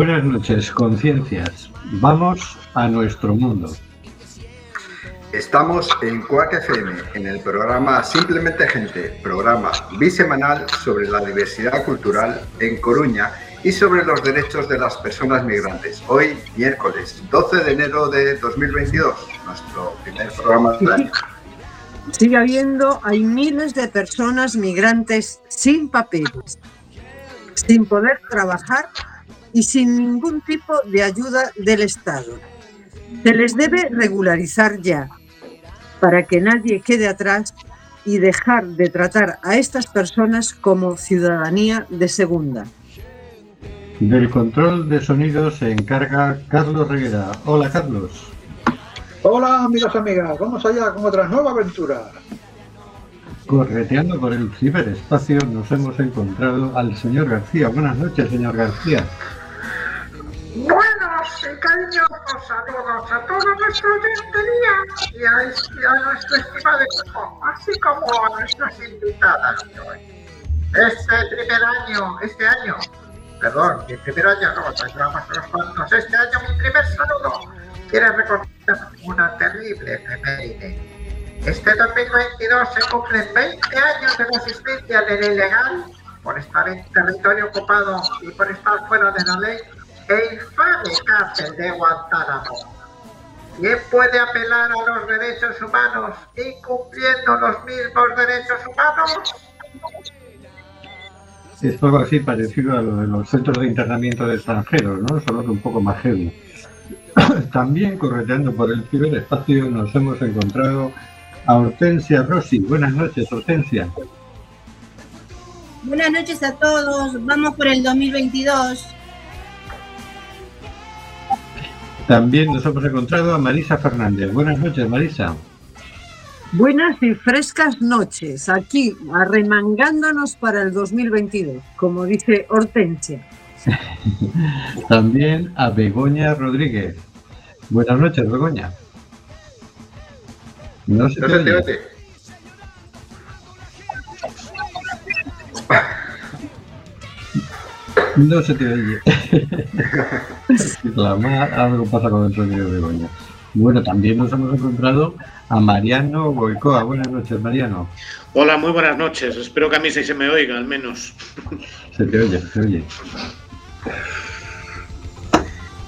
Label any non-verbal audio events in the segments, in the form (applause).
Buenas noches, conciencias. Vamos a nuestro mundo. Estamos en Cuac FM, en el programa Simplemente Gente, programa bisemanal sobre la diversidad cultural en Coruña y sobre los derechos de las personas migrantes. Hoy, miércoles 12 de enero de 2022, nuestro primer programa del año. Sigue habiendo, hay miles de personas migrantes sin papeles, sin poder trabajar y sin ningún tipo de ayuda del Estado. Se les debe regularizar ya, para que nadie quede atrás y dejar de tratar a estas personas como ciudadanía de segunda. Del control de sonido se encarga Carlos Reguera. Hola Carlos. Hola amigos y amigas, vamos allá con otra nueva aventura. Correteando por el ciberespacio nos hemos encontrado al señor García. Buenas noches, señor García. Buenos y cariñosos saludos a toda nuestra audiencia y a, y a nuestro estimado equipo, así como a nuestras invitadas de hoy. Este primer año, este año, perdón, mi primer año, no, llevamos unos cuantos, este año mi primer saludo quiere recordar una terrible efeméride. Este 2022 se cumplen 20 años de resistencia del ilegal por estar en territorio ocupado y por estar fuera de la ley e infame cárcel de Guantánamo. ¿Quién puede apelar a los derechos humanos incumpliendo los mismos derechos humanos? Es algo así parecido a lo de los centros de internamiento de extranjeros, ¿no? Solo que un poco más heavy. (coughs) También correteando por el ciberespacio nos hemos encontrado a Hortensia Rossi. Buenas noches, Hortensia. Buenas noches a todos. Vamos por el 2022. También nos hemos encontrado a Marisa Fernández. Buenas noches, Marisa. Buenas y frescas noches, aquí arremangándonos para el 2022, como dice Hortensia. (laughs) También a Begoña Rodríguez. Buenas noches, Begoña. No se No te No se te oye. Algo pasa con el sonido de Begoña. Bueno, también nos hemos encontrado a Mariano Goicoa. Buenas noches, Mariano. Hola, muy buenas noches. Espero que a mí sí se me oiga, al menos. Se te oye, se te oye.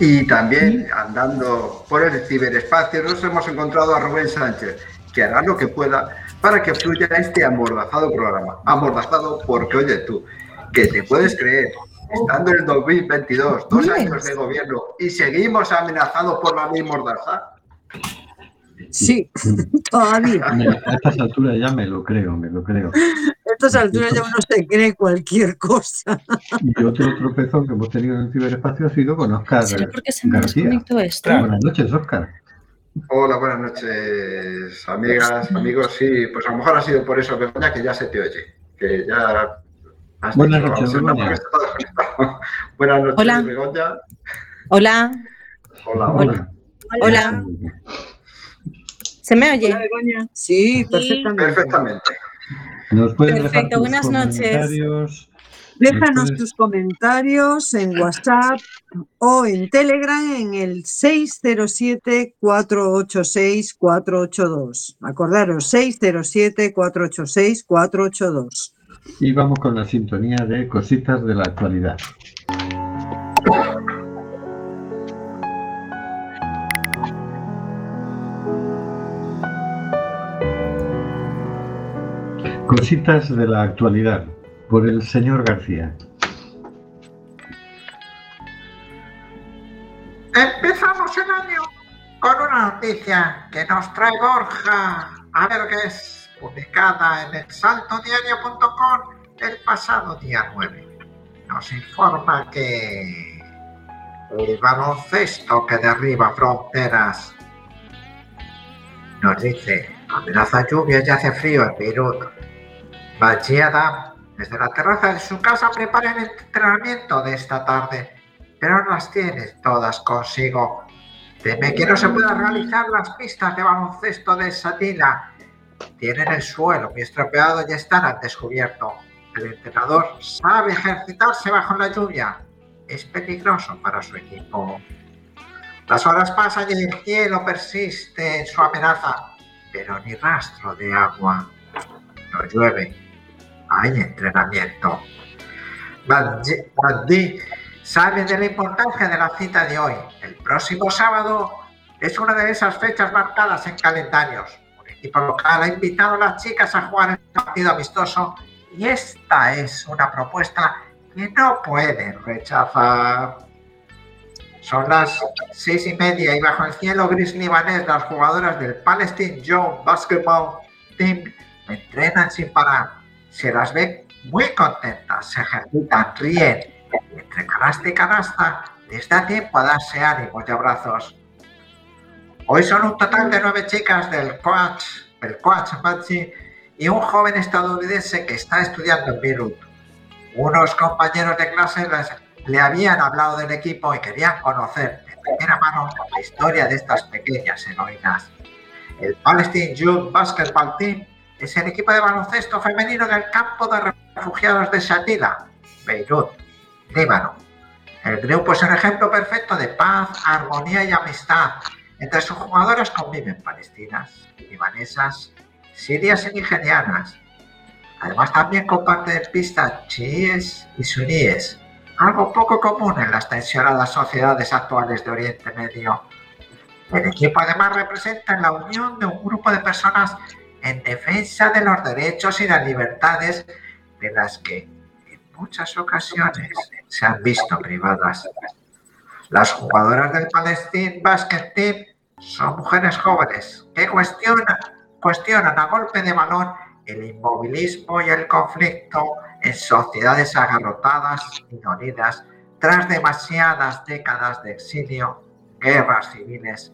Y también andando por el ciberespacio nos hemos encontrado a Rubén Sánchez, que hará lo que pueda para que fluya este amordazado programa. Amordazado porque, oye tú, que te puedes creer, estando en el 2022, dos años de gobierno, y seguimos amenazados por la ley Mordaza. Sí, (laughs) todavía. A estas alturas ya me lo creo, me lo creo. A estas alturas ya uno se cree cualquier cosa. Y otro tropezón que hemos tenido en el ciberespacio ha sido con Oscar ¿Será porque se me García. desconectó esto? Buenas noches, Oscar. Hola, buenas noches, amigas, amigos. Sí, pues a lo mejor ha sido por eso, Begoña, que ya se te oye. Que ya. Has Buenas noches, Begoña. (laughs) Buenas noches, Hola. Begoña. Hola, Hola, hola. Hola. hola. ¿Se me oye? Sí, perfectamente. Perfectamente. Nos pueden dejar Perfecto, tus buenas noches. Déjanos tus comentarios en WhatsApp o en Telegram en el 607-486-482. Acordaros, 607-486-482. Y vamos con la sintonía de cositas de la actualidad. Cositas de la actualidad por el señor García. Empezamos el año con una noticia que nos trae Borja Avergues, publicada en elsaltodiario.com el pasado día 9. Nos informa que el baloncesto que derriba fronteras nos dice amenaza lluvia y hace frío en Beirut. Bachi Adam, desde la terraza de su casa, prepara el entrenamiento de esta tarde, pero no las tiene todas consigo. Teme que no se puedan realizar las pistas de baloncesto de Satila. Tienen el suelo muy estropeado y están al descubierto. El entrenador sabe ejercitarse bajo la lluvia, es peligroso para su equipo. Las horas pasan y el cielo persiste en su amenaza, pero ni rastro de agua. No llueve. Hay entrenamiento. Magdi sabe de la importancia de la cita de hoy. El próximo sábado es una de esas fechas marcadas en calendarios. Un equipo local ha invitado a las chicas a jugar el partido amistoso y esta es una propuesta que no pueden rechazar. Son las seis y media y bajo el cielo gris libanés las jugadoras del Palestine Joe Basketball Team entrenan sin parar. Se las ve muy contentas, se ejercitan, ríen. Entre canasta y canasta les da tiempo a darse ánimos y abrazos. Hoy son un total de nueve chicas del coach, el coach Machi y un joven estadounidense que está estudiando en Beirut. Unos compañeros de clase les, le habían hablado del equipo y querían conocer de primera mano la historia de estas pequeñas heroínas. El Palestine Youth Basketball Team es el equipo de baloncesto femenino del campo de refugiados de Shatila, Beirut, Líbano. El grupo es un ejemplo perfecto de paz, armonía y amistad. Entre sus jugadoras conviven palestinas, libanesas, sirias y nigerianas. Además también comparten pistas chiíes y suníes, algo poco común en las tensionadas sociedades actuales de Oriente Medio. El equipo además representa la unión de un grupo de personas en defensa de los derechos y las libertades de las que en muchas ocasiones se han visto privadas. Las jugadoras del Palestine Basket Team son mujeres jóvenes que cuestionan, a golpe de balón el inmovilismo y el conflicto en sociedades agarrotadas y dolidas tras demasiadas décadas de exilio, guerras civiles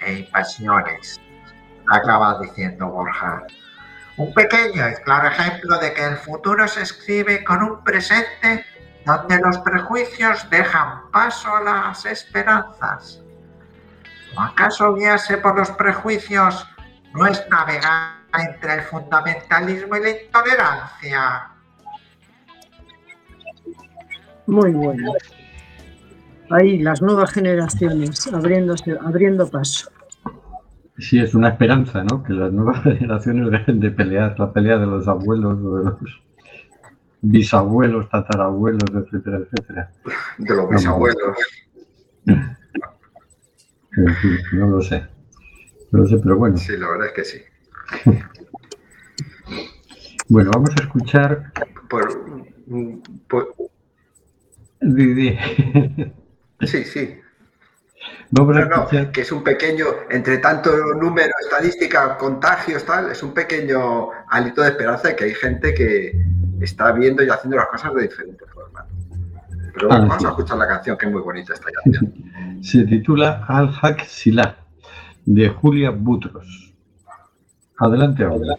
e invasiones. Acaba diciendo Borja. Un pequeño y claro ejemplo de que el futuro se escribe con un presente donde los prejuicios dejan paso a las esperanzas. ¿O acaso guiarse por los prejuicios no es navegar entre el fundamentalismo y la intolerancia? Muy bueno. Ahí las nuevas generaciones abriéndose, abriendo paso. Sí, es una esperanza, ¿no? Que las nuevas (laughs) generaciones dejen de pelear, la pelea de los abuelos o de los bisabuelos, tatarabuelos, etcétera, etcétera. De los bisabuelos. (laughs) En fin, no lo sé. No lo sé, pero bueno. Sí, la verdad es que sí. (laughs) Bueno, vamos a escuchar. Por, por- (laughs) sí, sí. Vamos a No, que es un pequeño, entre tanto número, estadística, contagios, tal, es un pequeño hálito de esperanza de que hay gente que está viendo y haciendo las cosas de diferente forma. Pero Ah, vamos sí. a escuchar la canción, que es muy bonita esta canción. Se titula Al-Haq Sila, de Julia Butros. Adelante ahora.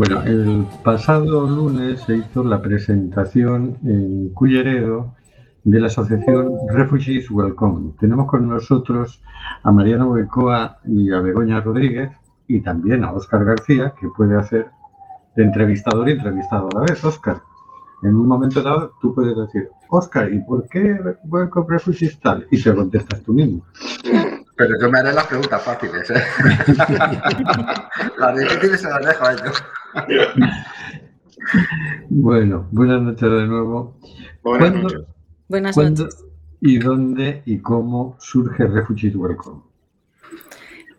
Bueno, el pasado lunes se hizo la presentación en Culleredo de la asociación Refugees Welcome. Tenemos con nosotros a Mariano Becoa y a Begoña Rodríguez y también a Óscar García, que puede hacer de entrevistador y entrevistado a la vez. Óscar, en un momento dado tú puedes decir, Óscar, ¿y por qué Welcome Refugees tal? Y te contestas tú mismo. (laughs) Pero yo me haré las preguntas fáciles, ¿eh? (laughs) las difíciles se las dejo a ellos. Bueno, buenas noches de nuevo. Buenas ¿Cuándo- noches. Buenas ¿Cuándo noches. y dónde y cómo surge Refugees Welcome?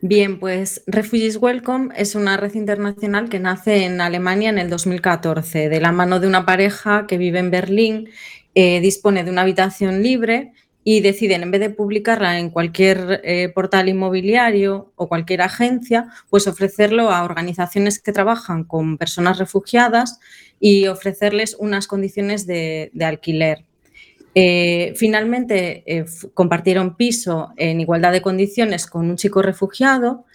Bien, pues Refugees Welcome es una red internacional que nace en Alemania en el 2014, de la mano de una pareja que vive en Berlín, eh, dispone de una habitación libre y deciden, en vez de publicarla en cualquier eh, portal inmobiliario o cualquier agencia, pues ofrecerlo a organizaciones que trabajan con personas refugiadas y ofrecerles unas condiciones de, alquiler. Eh, finalmente eh, compartieron piso en igualdad de condiciones con un chico refugiado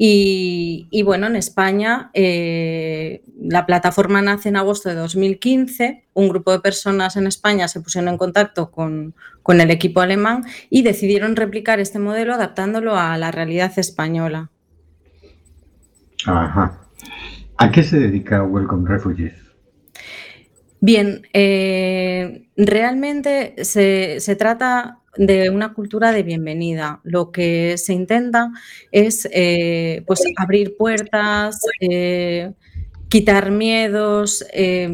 y, y, bueno, en España eh, la plataforma nace en agosto de 2015, un grupo de personas en España se pusieron en contacto con, con el equipo alemán y decidieron replicar este modelo adaptándolo a la realidad española. Ajá. ¿A qué se dedica Welcome Refugees? Bien, eh, realmente se, se trata de una cultura de bienvenida. Lo que se intenta es eh, pues, abrir puertas, eh, quitar miedos, eh,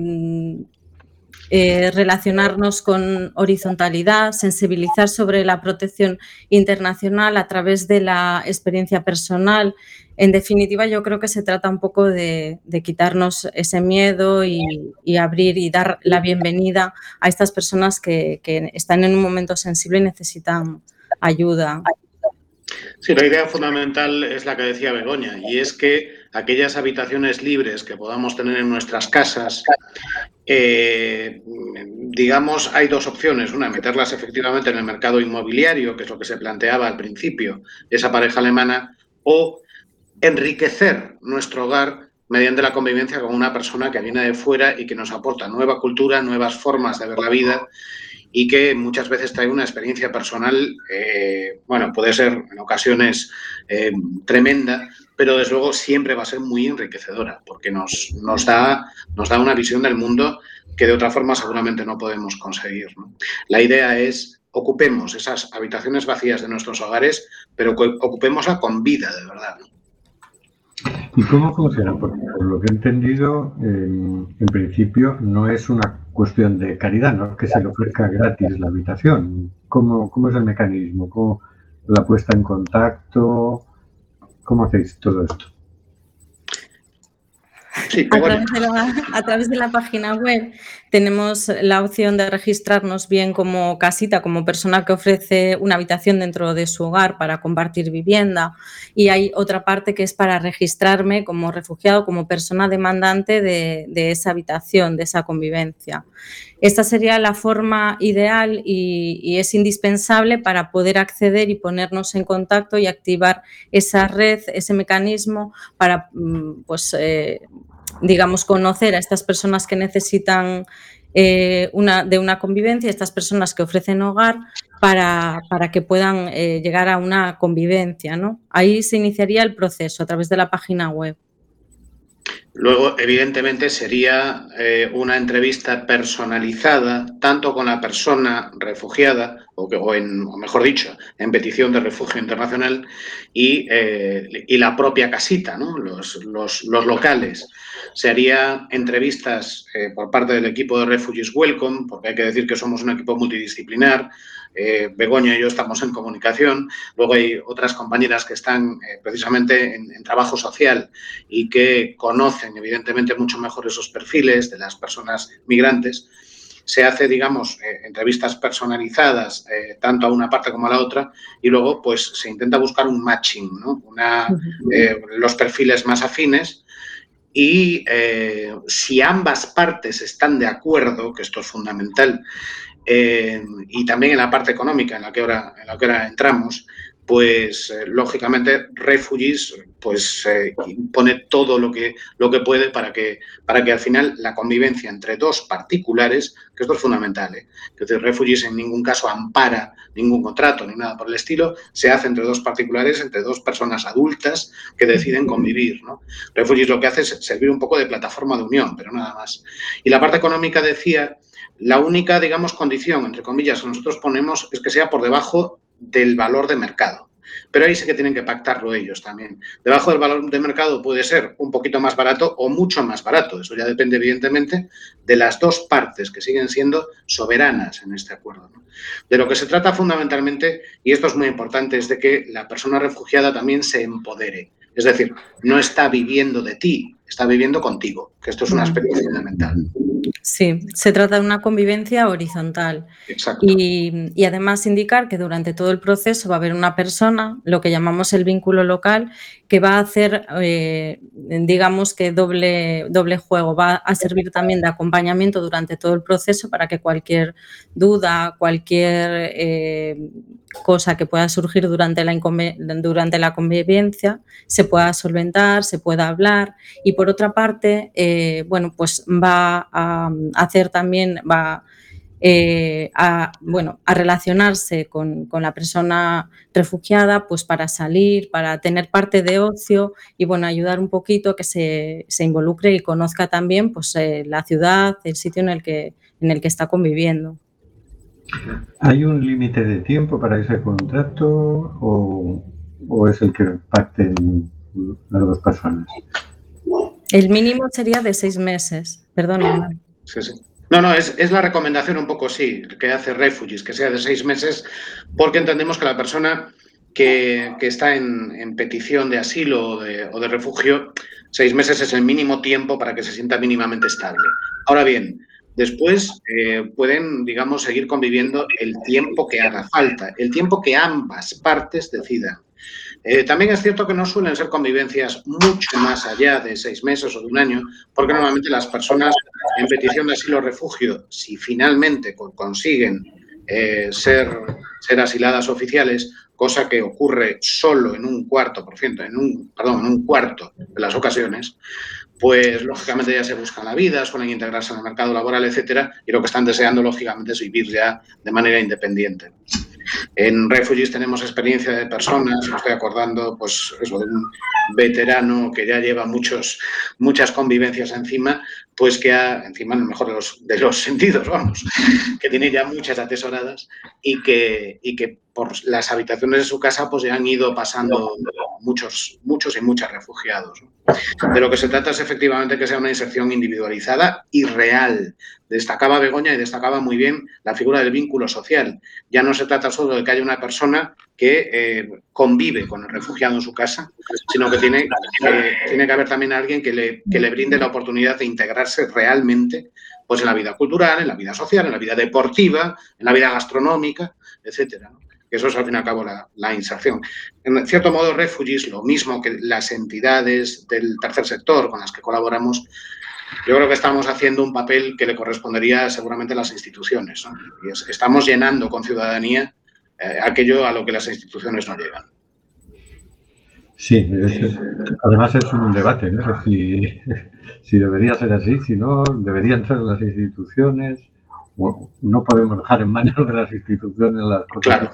eh, relacionarnos con horizontalidad, sensibilizar sobre la protección internacional a través de la experiencia personal. En definitiva, yo creo que se trata un poco de, quitarnos ese miedo y, y abrir y dar la bienvenida a estas personas que, que están en un momento sensible y necesitan ayuda. Sí, la idea fundamental es la que decía Begoña, y es que aquellas habitaciones libres que podamos tener en nuestras casas, eh, digamos, hay dos opciones. Una, meterlas efectivamente en el mercado inmobiliario, que es lo que se planteaba al principio de esa pareja alemana, o enriquecer nuestro hogar mediante la convivencia con una persona que viene de fuera y que nos aporta nueva cultura, nuevas formas de ver la vida y que muchas veces trae una experiencia personal, eh, bueno, puede ser en ocasiones eh, tremenda, pero desde luego siempre va a ser muy enriquecedora, porque nos, nos, da, nos da una visión del mundo que de otra forma seguramente no podemos conseguir. ¿no? La idea es ocupemos esas habitaciones vacías de nuestros hogares, pero ocupémosla con vida, de verdad. ¿Y cómo funciona? Porque por lo que he entendido, en principio no es una cuestión de caridad, no que se le ofrezca gratis la habitación. ¿Cómo, cómo es el mecanismo? ¿Cómo la puesta en contacto? ¿Cómo hacéis todo esto? Sí, a, través de la, a través de la página web tenemos la opción de registrarnos bien como casita, como persona que ofrece una habitación dentro de su hogar para compartir vivienda. Y hay otra parte que es para registrarme como refugiado, como persona demandante de, esa habitación, de esa convivencia. Esta sería la forma ideal y, es indispensable para poder acceder y ponernos en contacto y activar esa red, ese mecanismo para, pues, eh, digamos, conocer a estas personas que necesitan eh, una, de una convivencia, estas personas que ofrecen hogar para, para que puedan eh, llegar a una convivencia. ¿no? Ahí se iniciaría el proceso a través de la página web. Luego, evidentemente, sería eh, una entrevista personalizada, tanto con la persona refugiada, o, que, o, en, o mejor dicho, en petición de refugio internacional, y, y la propia casita, ¿no? los, los, locales. Se haría entrevistas eh, por parte del equipo de Refugees Welcome, porque hay que decir que somos un equipo multidisciplinar. Eh, Begoña y yo estamos en comunicación. Luego hay otras compañeras que están eh, precisamente en, en, trabajo social y que conocen evidentemente mucho mejor esos perfiles de las personas migrantes. Se hace, digamos, eh, entrevistas personalizadas tanto a una parte como a la otra y luego pues se intenta buscar un matching, ¿no? Una, los perfiles más afines y eh, si ambas partes están de acuerdo, que esto es fundamental, eh, y también en la parte económica en la que ahora, en la que ahora entramos, pues eh, lógicamente Refugees pues eh, pone todo lo que, lo que puede para que, para que al final la convivencia entre dos particulares, que esto es fundamental, ¿eh? que decir, Refugees en ningún caso ampara ningún contrato ni nada por el estilo, se hace entre dos particulares, entre dos personas adultas que deciden convivir. ¿no? Refugees lo que hace es servir un poco de plataforma de unión, pero nada más. Y la parte económica decía, la única, digamos, condición, entre comillas, que nosotros ponemos es que sea por debajo del valor de mercado. Pero ahí sí que tienen que pactarlo ellos también. Debajo del valor de mercado puede ser un poquito más barato o mucho más barato. Eso ya depende, evidentemente, de las dos partes que siguen siendo soberanas en este acuerdo. ¿no? De lo que se trata fundamentalmente, y esto es muy importante, es de que la persona refugiada también se empodere. Es decir, no está viviendo de ti, está viviendo contigo, que esto es un aspecto fundamental. Sí, se trata de una convivencia horizontal. Exacto. Y, y además indicar que durante todo el proceso va a haber una persona, lo que llamamos el vínculo local, que va a hacer, eh, digamos que doble, doble juego, va a servir también de acompañamiento durante todo el proceso para que cualquier duda, cualquier eh, cosa que pueda surgir durante la, durante la convivencia se pueda solventar, se pueda hablar. Y por otra parte, eh, bueno, pues va a hacer también, va eh, a, bueno, a relacionarse con, con la persona refugiada, pues para salir, para tener parte de ocio y bueno, ayudar un poquito a que se, se involucre y conozca también pues, eh, la ciudad, el sitio en el que, en el que está conviviendo. ¿Hay un límite de tiempo para ese contrato o, o es el que pacten las dos personas? El mínimo sería de seis meses, perdona. Sí, sí. No, no, es, es la recomendación un poco, sí, que hace Refugees, que sea de seis meses, porque entendemos que la persona que, que está en, en petición de asilo o de, o de refugio, seis meses es el mínimo tiempo para que se sienta mínimamente estable. Ahora bien, después eh, pueden, digamos, seguir conviviendo el tiempo que haga falta, el tiempo que ambas partes decidan. Eh, también es cierto que no suelen ser convivencias mucho más allá de seis meses o de un año, porque normalmente las personas en petición de asilo o refugio, si finalmente con- consiguen eh, ser, ser asiladas oficiales, cosa que ocurre solo en un cuarto por ciento, en un, perdón, en un cuarto de las ocasiones, pues lógicamente ya se buscan la vida, suelen integrarse en el mercado laboral, etcétera, y lo que están deseando lógicamente es vivir ya de manera independiente. En Refugees tenemos experiencia de personas, me estoy acordando, pues de un veterano que ya lleva muchos, muchas convivencias encima, pues que ha, encima en el mejor de los, de los sentidos, vamos, que tiene ya muchas atesoradas y que, y que por las habitaciones de su casa pues ya han ido pasando muchos, muchos y muchas refugiados. De lo que se trata es efectivamente que sea una inserción individualizada y real. Destacaba Begoña y destacaba muy bien la figura del vínculo social. Ya no se trata solo de que haya una persona que eh, convive con el refugiado en su casa, sino que tiene, eh, tiene que haber también alguien que le, que le brinde la oportunidad de integrarse realmente pues, en la vida cultural, en la vida social, en la vida deportiva, en la vida gastronómica, etcétera. ¿no? Que eso es al fin y al cabo la, la inserción. En cierto modo, Refugees, lo mismo que las entidades del tercer sector con las que colaboramos, yo creo que estamos haciendo un papel que le correspondería seguramente a las instituciones. ¿no? Y es- estamos llenando con ciudadanía eh, aquello a lo que las instituciones no llegan. Sí, es- además es un debate, ¿no? Si, si debería ser así, si no, deberían ser las instituciones, o no podemos dejar en manos de las instituciones las cosas Claro.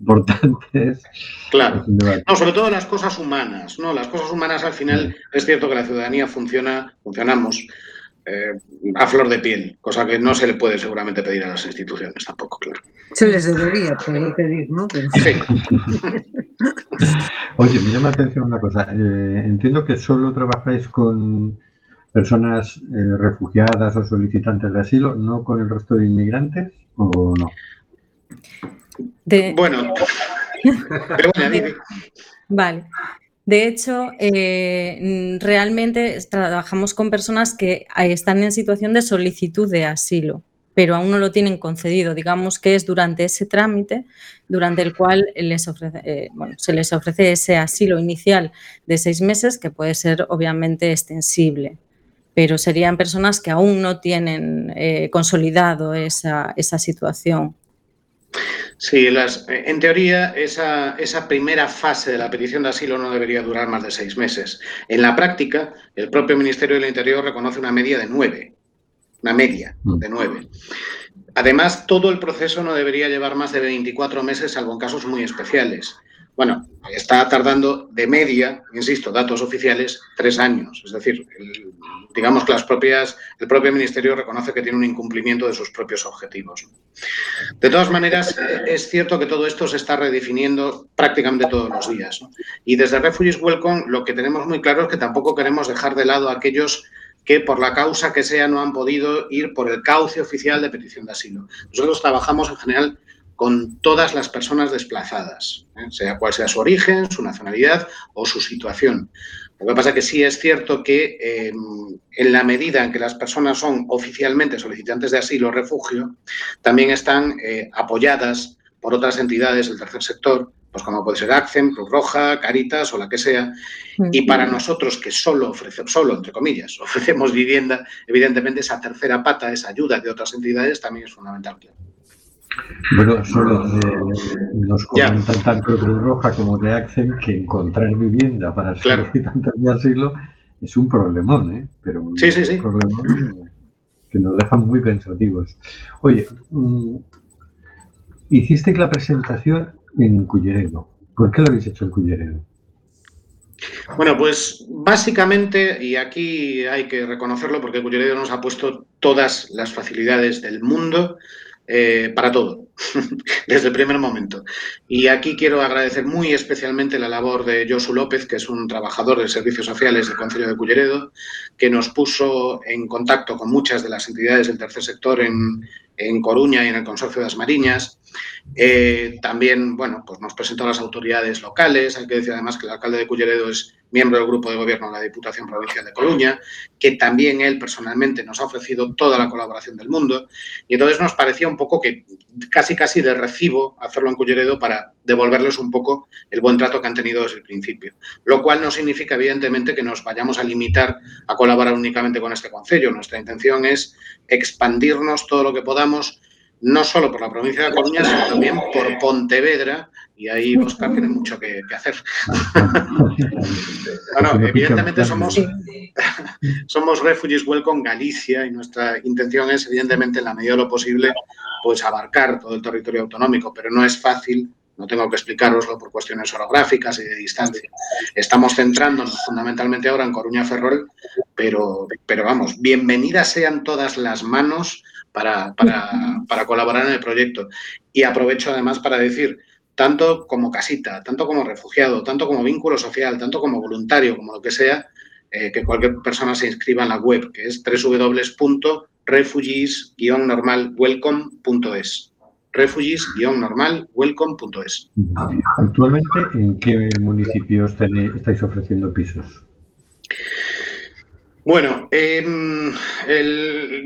Importantes. Claro. No, sobre todo las cosas humanas, ¿no? Las cosas humanas al final es cierto que la ciudadanía funciona, funcionamos eh, a flor de piel, cosa que no se le puede seguramente pedir a las instituciones tampoco, claro. Se les debería pedir, ¿no? Pero- Sí, (laughs) Oye, me llama la atención una cosa. Eh, entiendo que solo trabajáis con personas eh, refugiadas o solicitantes de asilo, no con el resto de inmigrantes, ¿o no? De, bueno. Pero bueno. Vale. De hecho, eh, realmente trabajamos con personas que están en situación de solicitud de asilo, pero aún no lo tienen concedido. Digamos que es durante ese trámite, durante el cual les ofrece- eh, bueno, se les ofrece ese asilo inicial de seis meses, que puede ser obviamente extensible, pero serían personas que aún no tienen eh, consolidado esa, esa situación. Sí, las, eh, en teoría esa, esa primera fase de la petición de asilo no debería durar más de seis meses. En la práctica, el propio Ministerio del Interior reconoce una media de nueve, una media de nueve. Además, todo el proceso no debería llevar más de 24 meses, salvo en casos muy especiales. Bueno, está tardando de media, insisto, datos oficiales, tres años. Es decir, digamos que las propias, el propio Ministerio reconoce que tiene un incumplimiento de sus propios objetivos. De todas maneras, es cierto que todo esto se está redefiniendo prácticamente todos los días. Y desde Refugees Welcome lo que tenemos muy claro es que tampoco queremos dejar de lado a aquellos que por la causa que sea no han podido ir por el cauce oficial de petición de asilo. Nosotros trabajamos en general con todas las personas desplazadas, ¿eh? sea cual sea su origen, su nacionalidad o su situación. Lo que pasa es que sí es cierto que eh, en la medida en que las personas son oficialmente solicitantes de asilo o refugio, también están eh, apoyadas por otras entidades del tercer sector, pues como puede ser ACCEM, Cruz Roja, Caritas o la que sea. Y para nosotros que solo ofrecemos, solo entre comillas, (laughs) ofrecemos vivienda, evidentemente esa tercera pata, esa ayuda de otras entidades también es fundamental. Bueno, solo eh, nos comentan tanto Cruz Roja como de Accent que encontrar vivienda para Claro. solicitantes de asilo es un problemón, ¿eh? Pero un Sí, sí, sí. problemón que nos deja muy pensativos. Oye, mm, hiciste la presentación en Culleredo. ¿Por qué lo habéis hecho en Culleredo? Bueno, pues básicamente, y aquí hay que reconocerlo porque Culleredo nos ha puesto todas las facilidades del mundo eh, para todo, (laughs) desde el primer momento. Y aquí quiero agradecer muy especialmente la labor de Josu López, que es un trabajador de servicios sociales del Concello de Culleredo, que nos puso en contacto con muchas de las entidades del tercer sector en, en Coruña y en el Consorcio de las Mariñas. Eh, también, bueno, pues nos presentó a las autoridades locales. Hay que decir además que el alcalde de Culleredo es miembro del grupo de gobierno de la Diputación Provincial de Coruña, que también él personalmente nos ha ofrecido toda la colaboración del mundo. Y entonces nos parecía un poco que casi casi de recibo hacerlo en Culleredo para devolverles un poco el buen trato que han tenido desde el principio. Lo cual no significa, evidentemente, que nos vayamos a limitar a colaborar únicamente con este concello. Nuestra intención es expandirnos todo lo que podamos, no solo por la provincia de Coruña, sino también por Pontevedra, y ahí Oscar tiene (laughs) mucho que, que hacer. (laughs) Bueno, evidentemente somos, (laughs) somos Refugees Welcome Galicia y nuestra intención es, evidentemente, en la medida de lo posible, pues abarcar todo el territorio autonómico, pero no es fácil, no tengo que explicaroslo por cuestiones orográficas y de distancia. Estamos centrándonos fundamentalmente ahora en Coruña Ferrol, pero, pero vamos, bienvenidas sean todas las manos para, para, para colaborar en el proyecto. Y aprovecho además para decir, tanto como casita, tanto como refugiado, tanto como vínculo social, tanto como voluntario, como lo que sea, eh, que cualquier persona se inscriba en la web, que es www.refugees-normalwelcome.es. Refugees-normalwelcome.es. Actualmente, ¿en qué municipios tenéis- estáis ofreciendo pisos? Bueno, em,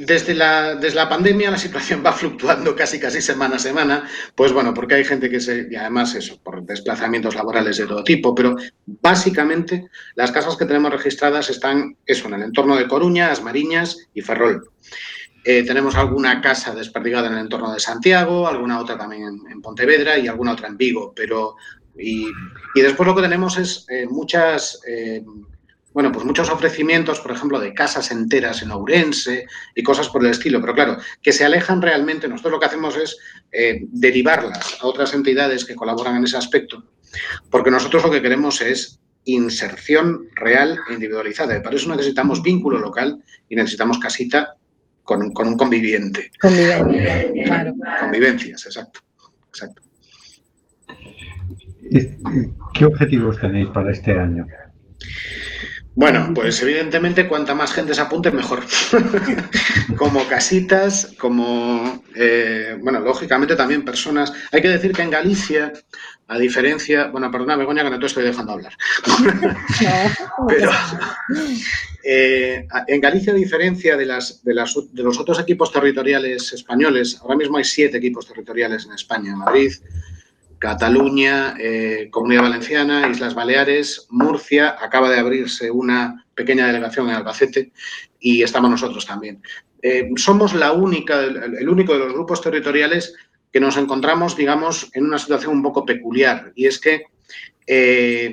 desde, la, desde la pandemia la situación va fluctuando casi casi semana a semana, pues bueno, porque hay gente que se, y además eso, por desplazamientos laborales de todo tipo, pero básicamente las casas que tenemos registradas están, eso, en el entorno de Coruña, As Mariñas y Ferrol. Eh, tenemos alguna casa desperdigada en el entorno de Santiago, alguna otra también en, en Pontevedra y alguna otra en Vigo, pero y, y después lo que tenemos es eh, muchas eh, bueno, pues muchos ofrecimientos, por ejemplo, de casas enteras en Ourense y cosas por el estilo, pero claro, que se alejan realmente. Nosotros lo que hacemos es eh, derivarlas a otras entidades que colaboran en ese aspecto, porque nosotros lo que queremos es inserción real e individualizada. Y para eso necesitamos vínculo local y necesitamos casita con, con un conviviente. Convivencia, claro. Convivencias, exacto. exacto. ¿Qué objetivos tenéis para este año? Bueno, pues evidentemente cuanta más gente se apunte, mejor. (laughs) como casitas, como, eh, bueno, lógicamente también personas. Hay que decir que en Galicia, a diferencia, bueno, perdona Begoña que no te estoy dejando hablar. (laughs) (laughs) Pero eh, en Galicia, a diferencia de, las, de, las- de los otros equipos territoriales españoles, ahora mismo hay siete equipos territoriales en España, Madrid, Cataluña, eh, Comunidad Valenciana, Islas Baleares, Murcia, acaba de abrirse una pequeña delegación en Albacete y estamos nosotros también. Eh, somos la única, el, único de los grupos territoriales que nos encontramos, digamos, en una situación un poco peculiar y es que eh,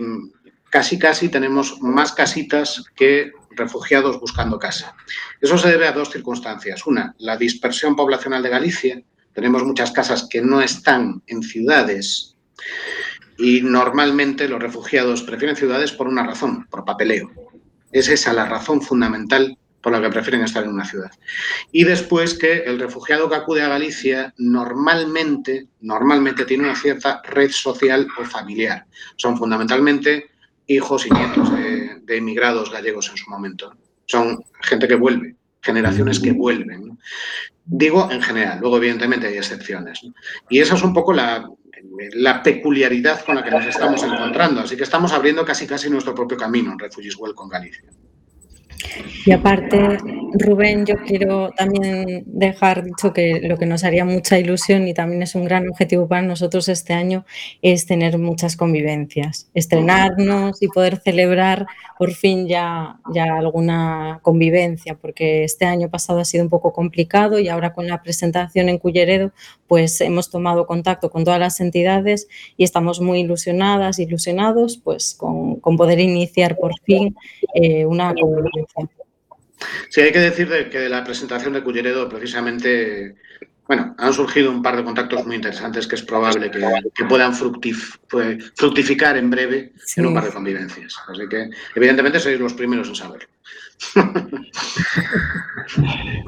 casi casi tenemos más casitas que refugiados buscando casa. Eso se debe a dos circunstancias. Una, la dispersión poblacional de Galicia. Tenemos muchas casas que no están en ciudades y normalmente los refugiados prefieren ciudades por una razón, por papeleo. Es esa la razón fundamental por la que prefieren estar en una ciudad. Y después que el refugiado que acude a Galicia normalmente, normalmente tiene una cierta red social o familiar. Son fundamentalmente hijos y nietos de, de emigrados gallegos en su momento. Son gente que vuelve, generaciones que vuelven. ¿no? Digo en general, luego evidentemente hay excepciones. ¿no? Y esa es un poco la, la peculiaridad con la que nos estamos encontrando. Así que estamos abriendo casi casi nuestro propio camino en Refugees Well con Galicia. Y aparte, Rubén, yo quiero también dejar dicho que lo que nos haría mucha ilusión y también es un gran objetivo para nosotros este año es tener muchas convivencias, estrenarnos y poder celebrar por fin ya, alguna convivencia, porque este año pasado ha sido un poco complicado y ahora con la presentación en Culleredo, pues hemos tomado contacto con todas las entidades y estamos muy ilusionadas, ilusionados, pues con, con poder iniciar por fin eh, una convivencia. Sí, hay que decir de- que de la presentación de Culleredo precisamente, bueno, han surgido un par de contactos muy interesantes que es probable que, que puedan fructif- pues, fructificar en breve Sí. en un par de convivencias. Así que, evidentemente, sois los primeros en saberlo. (laughs)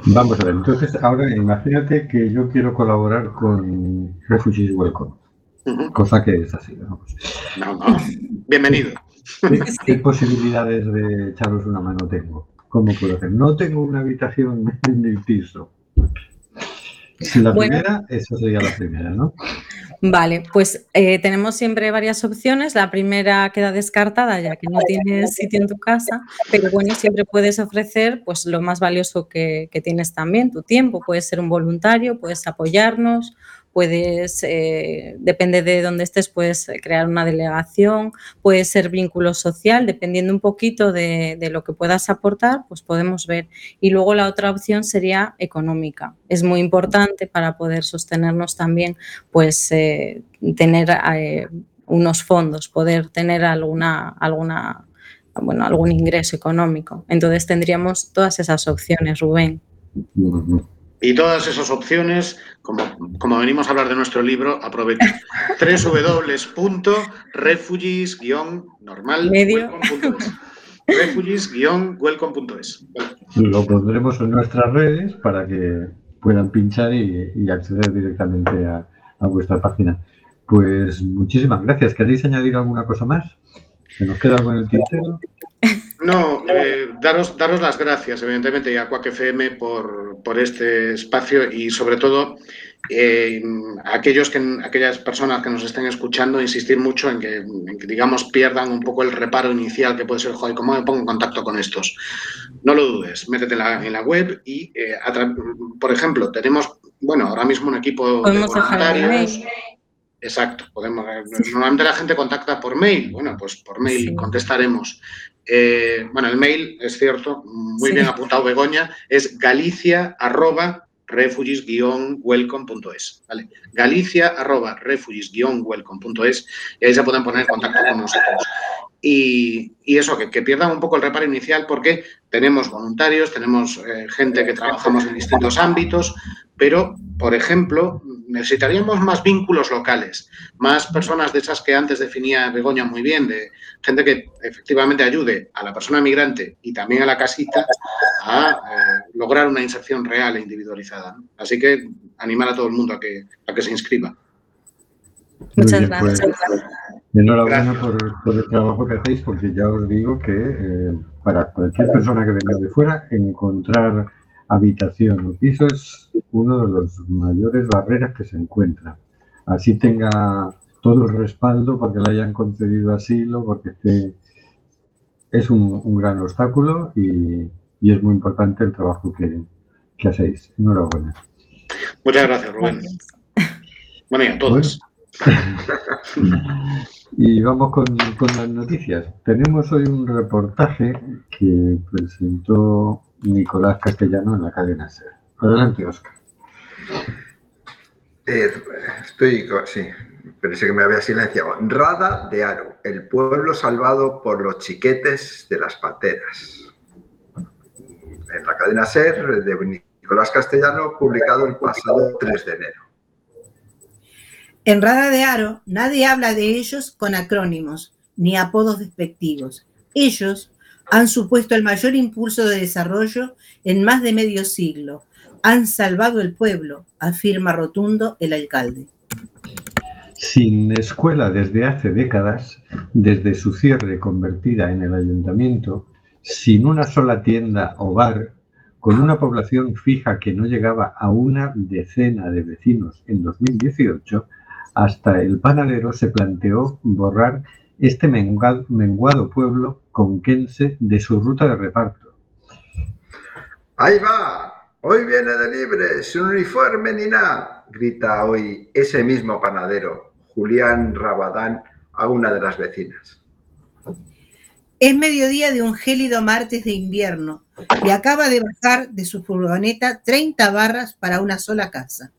Vamos a ver, entonces ahora imagínate que yo quiero colaborar con Refugees Welcome, cosa que es así. vamos. No, no. Bienvenido. ¿Qué, qué posibilidades de echaros una mano tengo? ¿Cómo puedo hacer? No tengo una habitación (laughs) en el piso. La Bueno. primera, esa sería la primera, ¿no? Vale, pues eh, tenemos siempre varias opciones. La primera queda descartada ya que no tienes sitio en tu casa, pero bueno, siempre puedes ofrecer pues lo más valioso que, que tienes también, tu tiempo. Puedes ser un voluntario, puedes apoyarnos, puedes, eh, depende de dónde estés, puedes crear una delegación, puede ser vínculo social, dependiendo un poquito de, de lo que puedas aportar, pues podemos ver. Y luego la otra opción sería económica. Es muy importante para poder sostenernos también pues eh, tener eh, unos fondos, poder tener alguna, alguna, bueno, algún ingreso económico. Entonces tendríamos todas esas opciones, Rubén. Y todas esas opciones, como, como venimos a hablar de nuestro libro, aprovecho. (laughs) Medio. www.refugees-normal.welcome.es refugees-welcome.es Lo pondremos en nuestras redes para que puedan pinchar y, y acceder directamente a, a vuestra página. Pues muchísimas gracias. ¿Queréis añadir alguna cosa más? ¿Se nos queda algo en el tintero? No, eh, daros, daros las gracias, evidentemente, y a Quack FM por, por este espacio y, sobre todo, eh, a aquellos que, aquellas personas que nos estén escuchando, insistir mucho en que, en que, digamos, pierdan un poco el reparo inicial que puede ser, joder, ¿cómo me pongo en contacto con estos? No lo dudes, métete en la, en la web y, eh, por ejemplo, tenemos, bueno, ahora mismo un equipo de Podemos dejar el voluntarios. Exacto, podemos. Normalmente la gente contacta por mail. Bueno, pues por mail Sí. contestaremos. Eh, bueno, el mail es cierto, muy Sí. bien apuntado Begoña, es galicia arroba refugees-welcome.es. ¿vale? Galicia arroba refugees-welcome.es y ahí se pueden poner en contacto con nosotros. Y, y eso, que, que pierdan un poco el reparo inicial porque tenemos voluntarios, tenemos eh, gente que trabajamos en distintos ámbitos, pero, por ejemplo, necesitaríamos más vínculos locales, más personas de esas que antes definía Begoña muy bien, de gente que efectivamente ayude a la persona migrante y también a la casita a eh, lograr una inserción real e individualizada. Así que animar a todo el mundo a que, a que se inscriba. Muchas gracias. Enhorabuena por, por el trabajo que hacéis, porque ya os digo que eh, para cualquier persona que venga de fuera, encontrar habitación o piso es uno de los mayores barreras que se encuentra. Así tenga todo el respaldo porque le hayan concedido asilo, porque esté- es un, un gran obstáculo y, y es muy importante el trabajo que, que hacéis. Enhorabuena. Muchas gracias, Rubén. Gracias. Bueno, y a todos. (laughs) Y vamos con, las noticias. Tenemos hoy un reportaje que presentó Nicolás Castellano en la cadena SER. Adelante, Oscar. Eh, estoy, sí, pensé que me había silenciado. Rada de Aro, el pueblo salvado por los chiquetes de las pateras. En la cadena SER de Nicolás Castellano, publicado el pasado 3 de enero. En Rada de Aro, nadie habla de ellos con acrónimos ni apodos despectivos. Ellos han supuesto el mayor impulso de desarrollo en más de medio siglo. Han salvado el pueblo, afirma rotundo el alcalde. Sin escuela desde hace décadas, desde su cierre convertida en el ayuntamiento, sin una sola tienda o bar, con una población fija que no llegaba a una decena de vecinos en 2018, hasta el panadero se planteó borrar este mengua- menguado pueblo conquense de su ruta de reparto. ¡Ahí va! Hoy viene de libre, sin uniforme ni nada, grita hoy ese mismo panadero, Julián Rabadán, a una de las vecinas. Es mediodía de un gélido martes de invierno y acaba de bajar de su furgoneta 30 barras para una sola casa.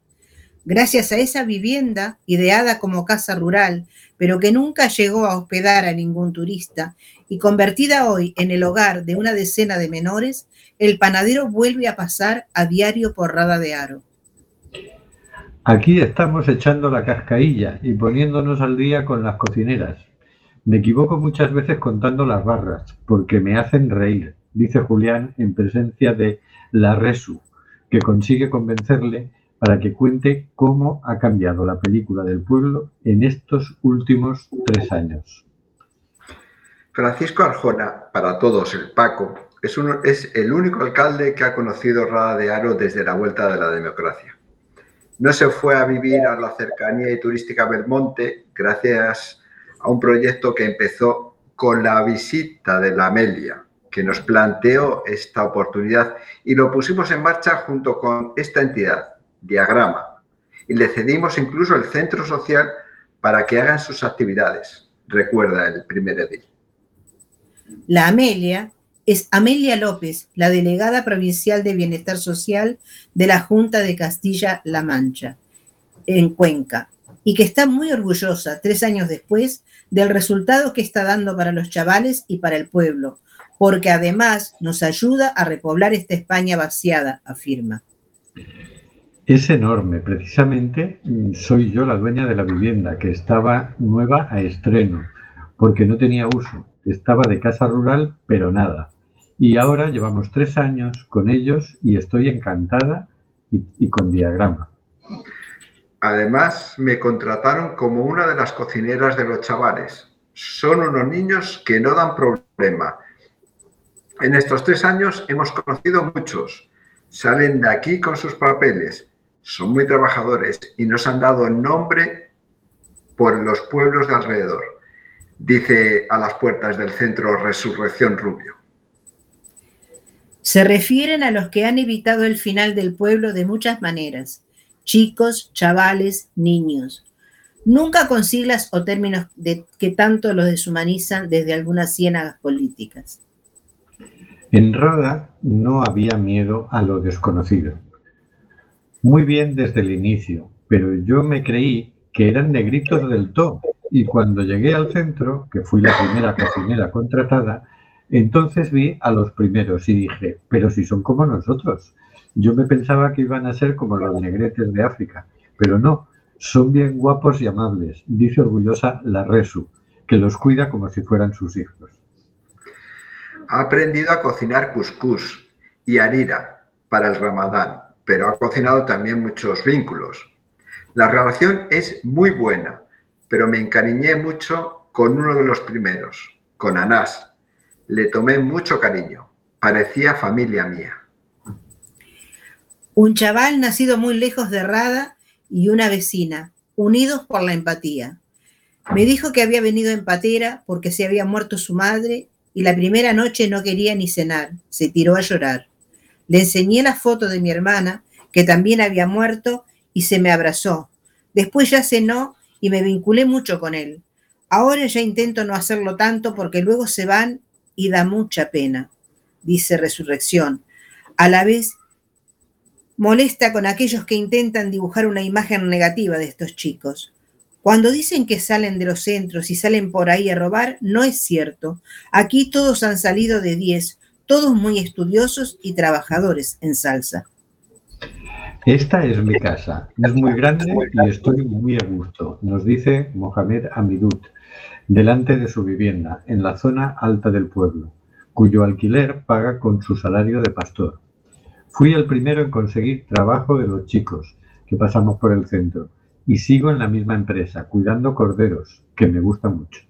Gracias a esa vivienda, ideada como casa rural, pero que nunca llegó a hospedar a ningún turista y convertida hoy en el hogar de una decena de menores, el panadero vuelve a pasar a diario por Rada de Aro. Aquí estamos echando la cascailla y poniéndonos al día con las cocineras. Me equivoco muchas veces contando las barras, porque me hacen reír, dice Julián en presencia de la Resu, que consigue convencerle para que cuente cómo ha cambiado la película del pueblo en estos últimos tres años. Francisco Arjona, para todos el Paco, es, uno- es el único alcalde que ha conocido Rada de Aro desde la vuelta de la democracia. No se fue a vivir a la cercanía y turística Belmonte gracias a un proyecto que empezó con la visita de la Amelia, que nos planteó esta oportunidad y lo pusimos en marcha junto con esta entidad, Diagrama, y le cedimos incluso el centro social para que hagan sus actividades, recuerda el primer edil. La Amelia es Amelia López, la delegada provincial de Bienestar Social de la Junta de Castilla-La Mancha, en Cuenca, y que está muy orgullosa, tres años después, del resultado que está dando para los chavales y para el pueblo, porque además nos ayuda a repoblar esta España vaciada, afirma. Es enorme, precisamente mm, soy yo la dueña de la vivienda, que estaba nueva a estreno, porque no tenía uso, estaba de casa rural, pero nada. Y ahora llevamos tres años con ellos y estoy encantada y, y con diagrama. Además, me contrataron como una de las cocineras de los chavales. Son unos niños que no dan problema. En estos tres años hemos conocido muchos. Salen de aquí con sus papeles. Son muy trabajadores y nos han dado nombre por los pueblos de alrededor, dice a las puertas del centro Resurrección Rubio. Se refieren a los que han evitado el final del pueblo de muchas maneras, chicos, chavales, niños. Nunca con siglas o términos de, que tanto los deshumanizan desde algunas ciénagas políticas. En Rada no había miedo a lo desconocido. Muy bien desde el inicio, pero yo me creí que eran negritos del todo. Y cuando llegué al centro, que fui la primera cocinera contratada, entonces vi a los primeros y dije, pero si son como nosotros. Yo me pensaba que iban a ser como los negretes de África, pero no, son bien guapos y amables, dice orgullosa la Resu, que los cuida como si fueran sus hijos. Ha aprendido a cocinar cuscús y harira para el ramadán, pero ha cocinado también muchos vínculos. La relación es muy buena, pero me encariñé mucho con uno de los primeros, con Anás. Le tomé mucho cariño, parecía familia mía. Un chaval nacido muy lejos de Rada y una vecina, unidos por la empatía. Me dijo que había venido en patera porque se había muerto su madre y la primera noche no quería ni cenar, se tiró a llorar. Le enseñé la foto de mi hermana, que también había muerto, y se me abrazó. Después ya cenó y me vinculé mucho con él. Ahora ya intento no hacerlo tanto porque luego se van y da mucha pena, dice Resurrección, a la vez molesta con aquellos que intentan dibujar una imagen negativa de estos chicos. Cuando dicen que salen de los centros y salen por ahí a robar, no es cierto. Aquí todos han salido de 10, todos muy estudiosos y trabajadores en salsa. Esta es mi casa. Es muy grande y estoy muy a gusto, nos dice Mohamed Amidut, delante de su vivienda, en la zona alta del pueblo, cuyo alquiler paga con su salario de pastor. Fui el primero en conseguir trabajo de los chicos que pasamos por el centro y sigo en la misma empresa, cuidando corderos, que me gusta mucho.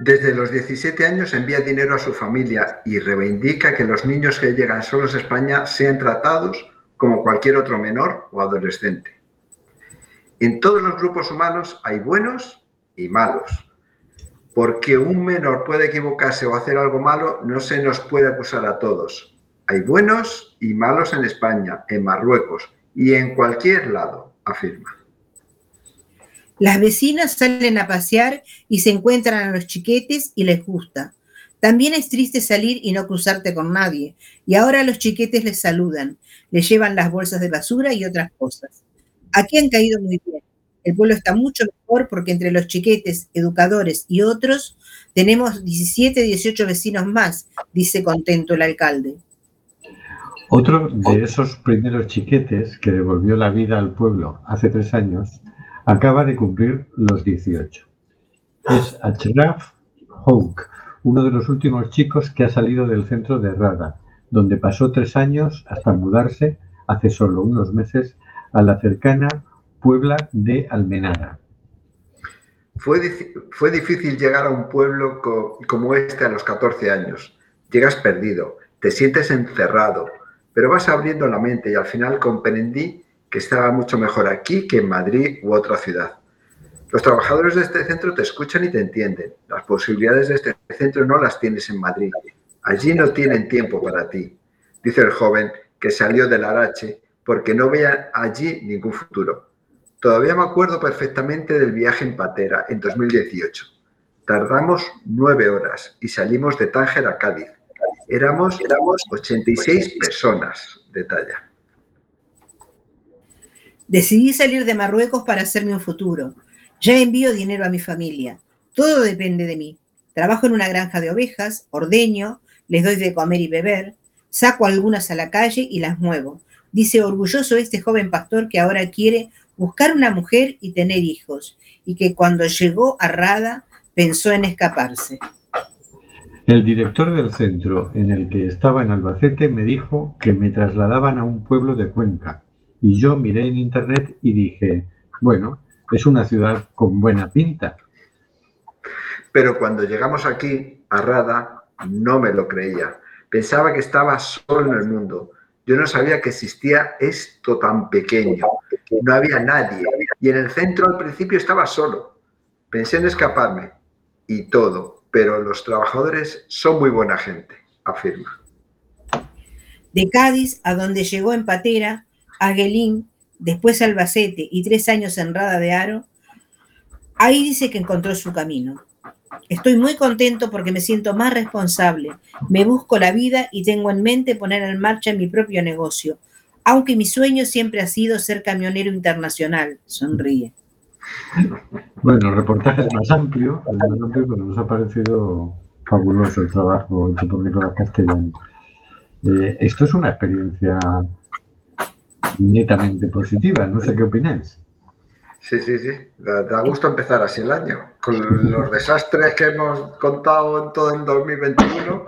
Desde los 17 años envía dinero a su familia y reivindica que los niños que llegan solos a España sean tratados como cualquier otro menor o adolescente. En todos los grupos humanos hay buenos y malos. Porque un menor puede equivocarse o hacer algo malo, no se nos puede acusar a todos. Hay buenos y malos en España, en Marruecos y en cualquier lado, afirma. Las vecinas salen a pasear y se encuentran a los chiquetes y les gusta. También es triste salir y no cruzarte con nadie. Y ahora los chiquetes les saludan, les llevan las bolsas de basura y otras cosas. Aquí han caído muy bien. El pueblo está mucho mejor porque entre los chiquetes, educadores y otros tenemos 17, 18 vecinos más, dice contento el alcalde. Otro de esos primeros chiquetes que devolvió la vida al pueblo hace tres años acaba de cumplir los 18. Es Achraf Houk, uno de los últimos chicos que ha salido del centro de Rada, donde pasó tres años hasta mudarse hace solo unos meses a la cercana Puebla de Almenara. Fue, fue difícil llegar a un pueblo co como este a los 14 años. Llegas perdido, te sientes encerrado, pero vas abriendo la mente y al final comprendí que estaba mucho mejor aquí que en Madrid u otra ciudad. Los trabajadores de este centro te escuchan y te entienden. Las posibilidades de este centro no las tienes en Madrid. Allí no tienen tiempo para ti, dice el joven que salió del Arache porque no veía allí ningún futuro. Todavía me acuerdo perfectamente del viaje en Patera en 2018. Tardamos nueve horas y salimos de Tánger a Cádiz. Éramos, éramos 86 personas, detalla. Decidí salir de Marruecos para hacerme un futuro. Ya envío dinero a mi familia. Todo depende de mí. Trabajo en una granja de ovejas, ordeño, les doy de comer y beber, saco algunas a la calle y las muevo. Dice orgulloso este joven pastor que ahora quiere buscar una mujer y tener hijos, y que cuando llegó a Rada pensó en escaparse. El director del centro en el que estaba en Albacete me dijo que me trasladaban a un pueblo de Cuenca, y yo miré en internet y dije, bueno, es una ciudad con buena pinta. Pero cuando llegamos aquí, a Rada, no me lo creía. Pensaba que estaba solo en el mundo. Yo no sabía que existía esto tan pequeño. No había nadie. Y en el centro al principio estaba solo. Pensé en escaparme y todo, pero los trabajadores son muy buena gente, afirma. De Cádiz, a donde llegó en patera, a Guelín, después Albacete y tres años en Rada de Aro, ahí dice que encontró su camino. Estoy muy contento porque me siento más responsable, me busco la vida y tengo en mente poner en marcha mi propio negocio, aunque mi sueño siempre ha sido ser camionero internacional, sonríe. Bueno, el reportaje es más amplio, más amplio, pero nos ha parecido fabuloso el trabajo hecho por Nicolás Castellano. Eh, esto es una experiencia netamente positiva, no sé qué opináis. Sí, sí, sí. Da, da, gusto empezar así el año. Con los desastres que hemos contado en todo el 2021.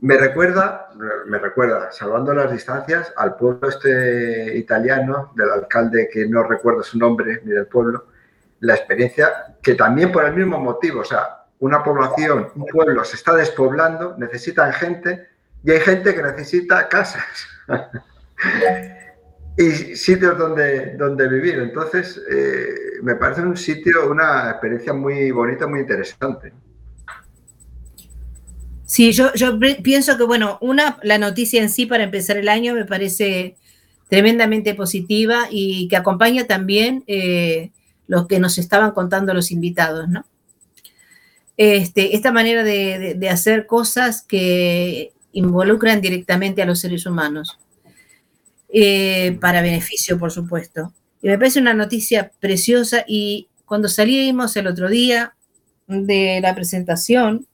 Me recuerda, me recuerda, salvando las distancias, al pueblo este italiano, del alcalde que no recuerdo su nombre ni del pueblo, la experiencia que también por el mismo motivo, o sea, una población, un pueblo se está despoblando, necesitan gente y hay gente que necesita casas. (laughs) y sitios donde, donde vivir. Entonces, eh, me parece un sitio, una experiencia muy bonita, muy interesante. Sí, yo, yo pienso que, bueno, una, la noticia en sí para empezar el año me parece tremendamente positiva y que acompaña también eh, lo que nos estaban contando los invitados, ¿no? Este, esta manera de, de, de hacer cosas que involucran directamente a los seres humanos. Eh, para beneficio, por supuesto. Y me parece una noticia preciosa y cuando salimos el otro día de la presentación,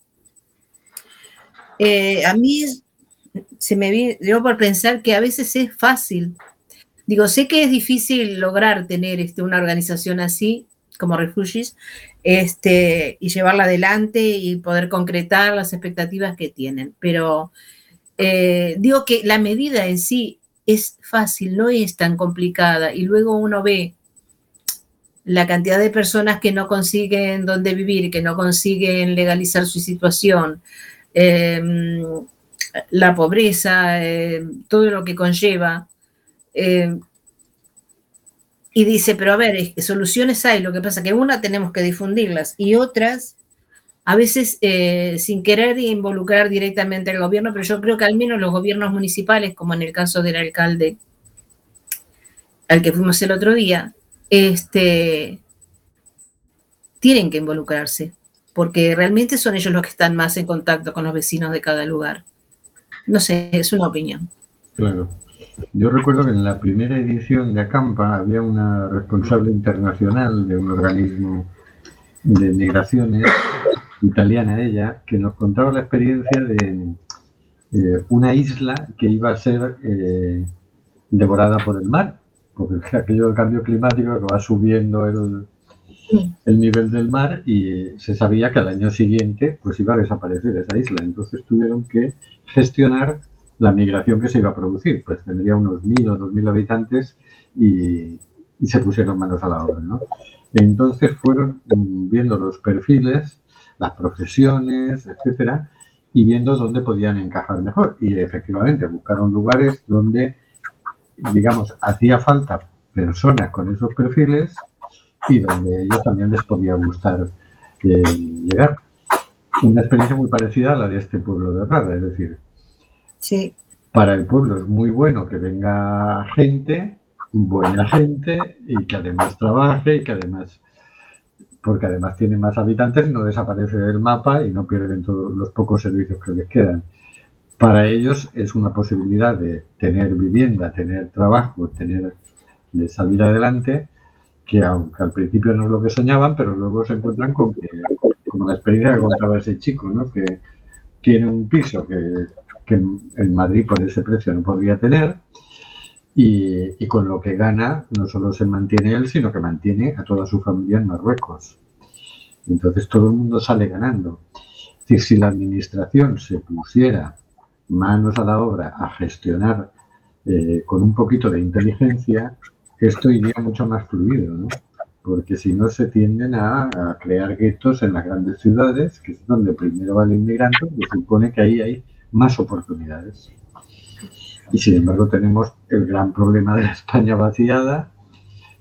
eh, a mí se me dio por pensar que a veces es fácil. Digo, sé que es difícil lograr tener este, una organización así, como Refugees, este, y llevarla adelante y poder concretar las expectativas que tienen. Pero eh, digo que la medida en sí es fácil, no es tan complicada. Y luego uno ve la cantidad de personas que no consiguen dónde vivir, que no consiguen legalizar su situación, eh, la pobreza, eh, todo lo que conlleva. eh, y dice, pero a ver, soluciones hay, lo que pasa que una tenemos que difundirlas y otras, a veces eh, sin querer involucrar directamente al gobierno, pero yo creo que al menos los gobiernos municipales, como en el caso del alcalde al que fuimos el otro día, este, tienen que involucrarse, porque realmente son ellos los que están más en contacto con los vecinos de cada lugar. No sé, es una opinión. Claro. Yo recuerdo que en la primera edición de Acampa había una responsable internacional de un organismo de migraciones, italiana ella, que nos contaba la experiencia de eh, una isla que iba a ser eh, devorada por el mar, porque (laughs) aquello del cambio climático que va subiendo el, el nivel del mar y se sabía que al año siguiente pues iba a desaparecer esa isla. Entonces tuvieron que gestionar la migración que se iba a producir. Pues tendría unos mil o dos mil habitantes y, y se pusieron manos a la obra. ¿no? Entonces fueron mm, viendo los perfiles, las profesiones, etcétera, y viendo dónde podían encajar mejor. Y efectivamente buscaron lugares donde, digamos, hacía falta personas con esos perfiles y donde a ellos también les podía gustar eh, llegar. Una experiencia muy parecida a la de este pueblo de Rada, es decir, Sí, para el pueblo es muy bueno que venga gente, buena gente, y que además trabaje, y que además, porque además tiene más habitantes, no desaparece del mapa y no pierden todos los pocos servicios que les quedan. Para ellos es una posibilidad de tener vivienda, tener trabajo, tener de salir adelante, que aunque al principio no es lo que soñaban, pero luego se encuentran con que, como la experiencia que contaba ese chico, ¿no? que tiene un piso que, que en Madrid por ese precio no podría tener y, y con lo que gana no solo se mantiene él, sino que mantiene a toda su familia en Marruecos. Entonces todo el mundo sale ganando. Si la administración se pusiera manos a la obra a gestionar eh, con un poquito de inteligencia, esto iría mucho más fluido, ¿no? Porque si no se tienden a, a crear guetos en las grandes ciudades, que es donde primero va el inmigrante, pues se supone que ahí hay más oportunidades. Y sin embargo tenemos el gran problema de la España vaciada,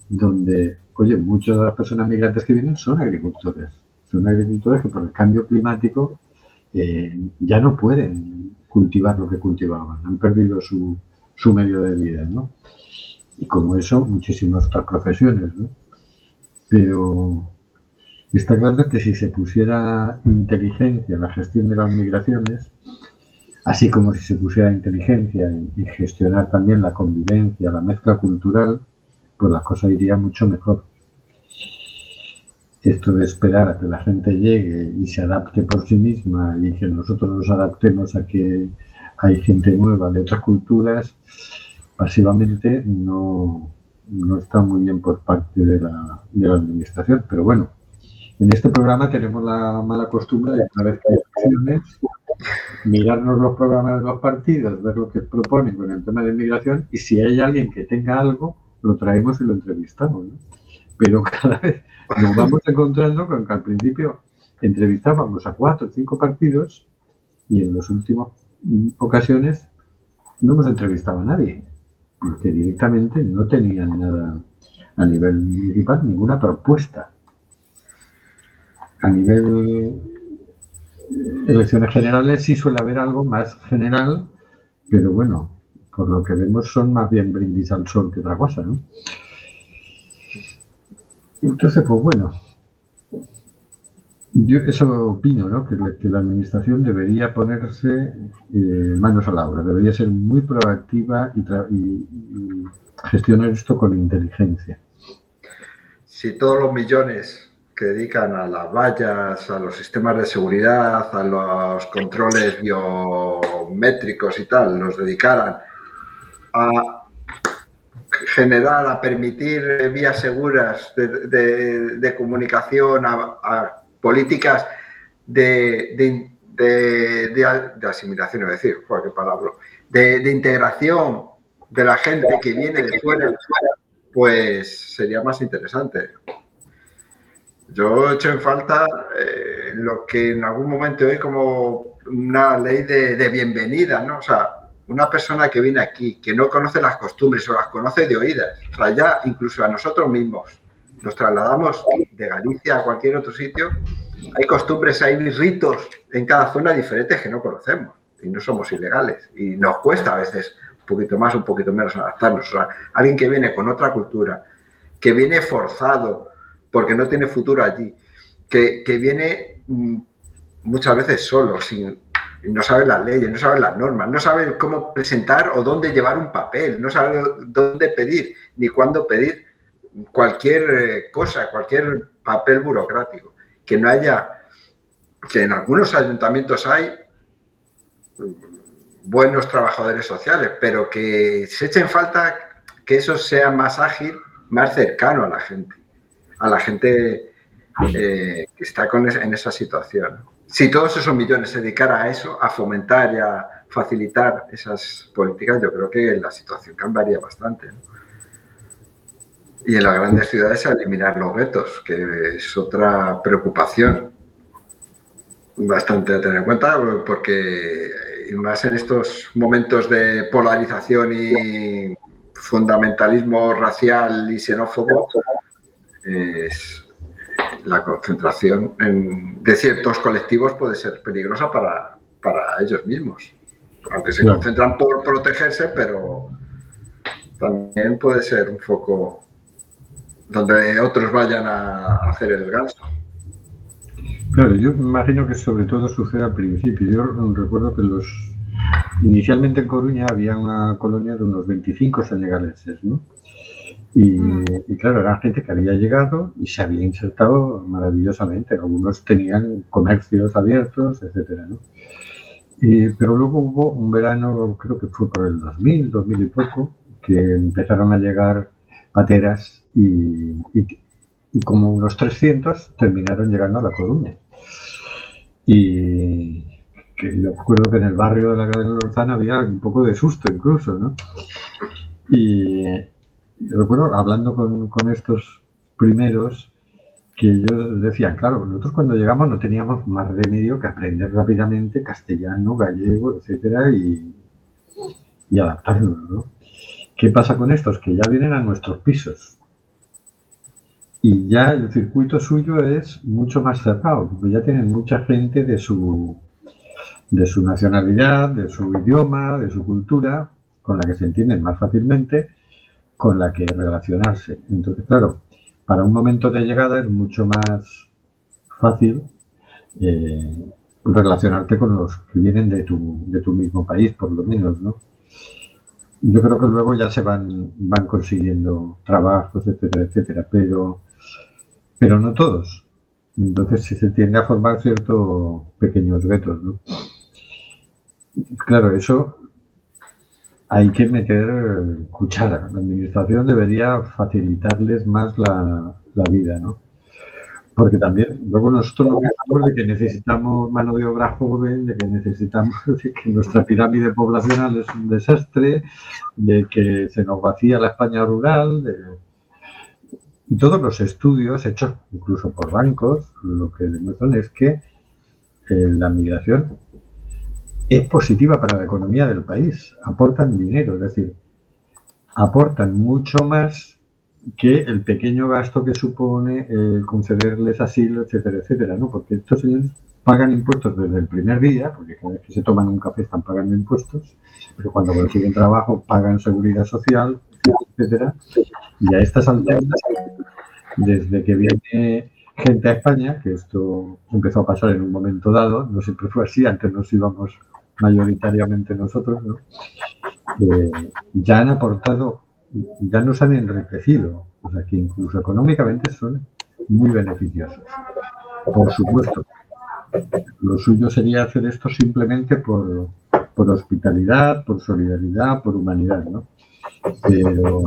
donde, oye, muchas de las personas migrantes que vienen son agricultores. Son agricultores que por el cambio climático eh, ya no pueden cultivar lo que cultivaban, han perdido su, su medio de vida, ¿no? Y como eso, muchísimas otras profesiones, ¿no? Pero está claro que si se pusiera inteligencia en la gestión de las migraciones, así como si se pusiera inteligencia en, en gestionar también la convivencia, la mezcla cultural, pues las cosas irían mucho mejor. Esto de esperar a que la gente llegue y se adapte por sí misma y que nosotros nos adaptemos a que hay gente nueva de otras culturas, pasivamente no, no está muy bien por parte de la, de la administración. Pero bueno, en este programa tenemos la mala costumbre de una vez que hay elecciones, mirarnos los programas de los partidos, ver lo que proponen con el tema de inmigración y si hay alguien que tenga algo, lo traemos y lo entrevistamos. ¿no? Pero (laughs) cada vez nos vamos encontrando con que al principio entrevistábamos a cuatro o cinco partidos y en las últimas ocasiones no hemos entrevistado a nadie, porque directamente no tenían nada a nivel municipal, ninguna propuesta. A nivel elecciones generales sí suele haber algo más general, pero bueno, por lo que vemos son más bien brindis al sol que otra cosa, ¿no? Entonces, pues bueno, Yo eso opino, ¿no? Que, que la administración debería ponerse eh, manos a la obra, debería ser muy proactiva y, y- y gestionar esto con inteligencia. Si todos los millones que dedican a las vallas, a los sistemas de seguridad, a los controles biométricos y tal, los dedicaran a generar, a permitir vías seguras de, comunicación, a, políticas de, de- asimilación, es decir, qué palabra, de integración de la gente que viene de fuera, pues sería más interesante. Yo he hecho en falta eh, lo que en algún momento hay como una ley de, de bienvenida, ¿no? O sea, una persona que viene aquí, que no conoce las costumbres o las conoce de oídas, o sea, ya incluso a nosotros mismos nos trasladamos de Galicia a cualquier otro sitio, hay costumbres, hay ritos en cada zona diferentes que no conocemos y no somos ilegales y nos cuesta a veces un poquito más, un poquito menos adaptarnos. O sea, alguien que viene con otra cultura, que viene forzado porque no tiene futuro allí, que, viene mm, muchas veces solo, sin, no sabe las leyes, no sabe las normas, no sabe cómo presentar o dónde llevar un papel, no sabe dónde pedir ni cuándo pedir cualquier eh, cosa, cualquier papel burocrático. Que no haya, que en algunos ayuntamientos hay buenos trabajadores sociales, pero que se echen falta que eso sea más ágil, más cercano a la gente, a la gente eh, que está con en esa situación. Si todos esos millones se dedicaran a eso, a fomentar y a facilitar esas políticas, yo creo que la situación cambiaría bastante. Y en las grandes ciudades a eliminar los vetos, que es otra preocupación bastante a tener en cuenta, porque más en estos momentos de polarización y fundamentalismo racial y xenófobo, es- la concentración en- de ciertos colectivos puede ser peligrosa para, para ellos mismos. Aunque se concentran por protegerse, pero también puede ser un foco donde otros vayan a hacer el ganso. Claro, yo me imagino que sobre todo sucede al principio. Yo recuerdo que los inicialmente en Coruña había una colonia de unos 25 senegaleses, ¿no? Y, y claro, eran gente que había llegado y se había insertado maravillosamente. Algunos tenían comercios abiertos, etcétera, ¿no? Y- pero luego hubo un verano, creo que fue por el 2000, 2000 y poco, que empezaron a llegar pateras y, y- y como unos 300 terminaron llegando a La Coruña. Y que yo recuerdo que en el barrio de la Gran Lorzana había un poco de susto incluso, ¿no? Y recuerdo hablando con, con estos primeros que ellos decían, claro, nosotros cuando llegamos no teníamos más remedio que aprender rápidamente castellano, gallego, etcétera, y, y adaptarnos, ¿no? ¿Qué pasa con estos? Que ya vienen a nuestros pisos. Y ya el circuito suyo es mucho más cerrado, porque ya tienen mucha gente de su, de su nacionalidad, de su idioma, de su cultura, con la que se entienden más fácilmente, con la que relacionarse. Entonces, claro, para un momento de llegada es mucho más fácil eh, relacionarte con los que vienen de tu, de tu mismo país, por lo menos, ¿no? Yo creo que luego ya se van, van consiguiendo trabajos, etcétera, etcétera, pero, pero no todos. Entonces sí se tiende a formar ciertos pequeños vetos, ¿no? Claro, eso hay que meter cuchara. La administración debería facilitarles más la, la vida, ¿no? Porque también, luego nosotros nos quejamos de que necesitamos mano de obra joven, de que necesitamos, (laughs) de que nuestra pirámide poblacional es un desastre, de que se nos vacía la España rural, de- y todos los estudios hechos incluso por bancos, lo que demuestran es que eh, la migración es positiva para la economía del país, aportan dinero, es decir, aportan mucho más que el pequeño gasto que supone eh, concederles asilo, etcétera, etcétera, ¿no? Porque estos señores pagan impuestos desde el primer día, porque cada vez que se toman un café están pagando impuestos, pero cuando consiguen trabajo pagan seguridad social, etcétera, y a estas alturas, desde que viene gente a España, que esto empezó a pasar en un momento dado, no siempre fue así, antes nos íbamos mayoritariamente nosotros, ¿no? Eh, ya han aportado, ya nos han enriquecido, o sea que incluso económicamente son muy beneficiosos. Por supuesto, lo suyo sería hacer esto simplemente por, por hospitalidad, por solidaridad, por humanidad, ¿no? Pero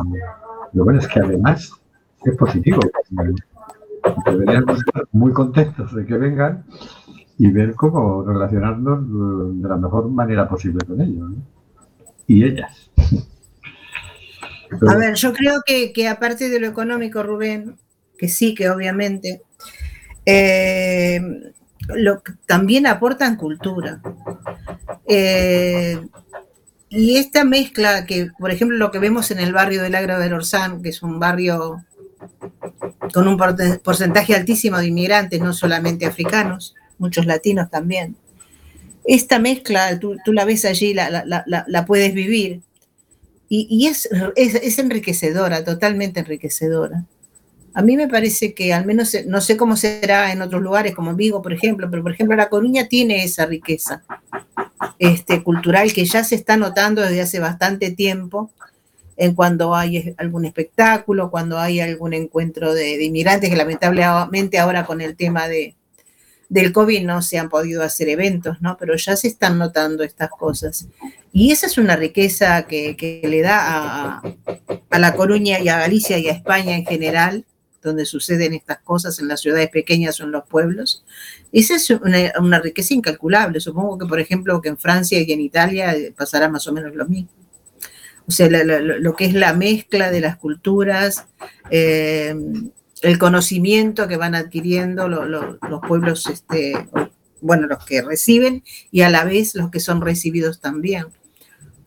lo bueno es que además es positivo. Deberíamos estar muy contentos de que vengan y ver cómo relacionarnos de la mejor manera posible con ellos. Y ellas. A ver, yo creo que, que aparte de lo económico, Rubén, que sí, que obviamente, eh, lo, también aportan cultura. Eh, y esta mezcla que, por ejemplo, lo que vemos en el barrio del Agro del Orsán, que es un barrio con un porcentaje altísimo de inmigrantes, no solamente africanos, muchos latinos también. Esta mezcla, tú, tú la ves allí, la, la- la- la- puedes vivir. Y, y es, es, es enriquecedora, totalmente enriquecedora. A mí me parece que al menos, no sé cómo será en otros lugares, como Vigo, por ejemplo, pero por ejemplo La Coruña tiene esa riqueza este, cultural que ya se está notando desde hace bastante tiempo en cuando hay algún espectáculo, cuando hay algún encuentro de, de inmigrantes, que lamentablemente ahora con el tema de, del COVID no se han podido hacer eventos, ¿no? Pero ya se están notando estas cosas. Y esa es una riqueza que, le da a, a La Coruña y a Galicia y a España en general, donde suceden estas cosas en las ciudades pequeñas o en los pueblos. Esa es una, riqueza incalculable. Supongo que, por ejemplo, que en Francia y en Italia eh, pasará más o menos lo mismo. O sea, lo que es la mezcla de las culturas, eh, el conocimiento que van adquiriendo lo- lo- los pueblos, este, bueno, los que reciben y a la vez los que son recibidos también.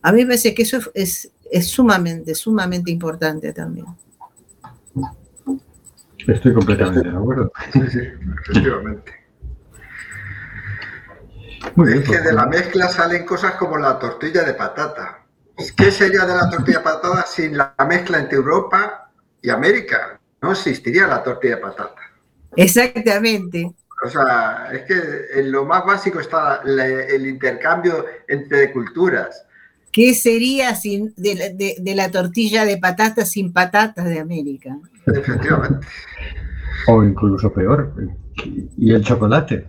A mí me parece que eso es, es, es sumamente, sumamente importante también. Estoy completamente de acuerdo. Sí, sí, efectivamente. Muy bien, Es que pues, de la mezcla salen cosas como la tortilla de patata. ¿Qué sería de la tortilla de patata sin la mezcla entre Europa y América? No existiría la tortilla de patata. Exactamente. O sea, es que en lo más básico está la- el intercambio entre culturas. ¿Qué sería sin, de, la- de- de la tortilla de patatas sin patatas de América? Efectivamente. O incluso peor, y el chocolate.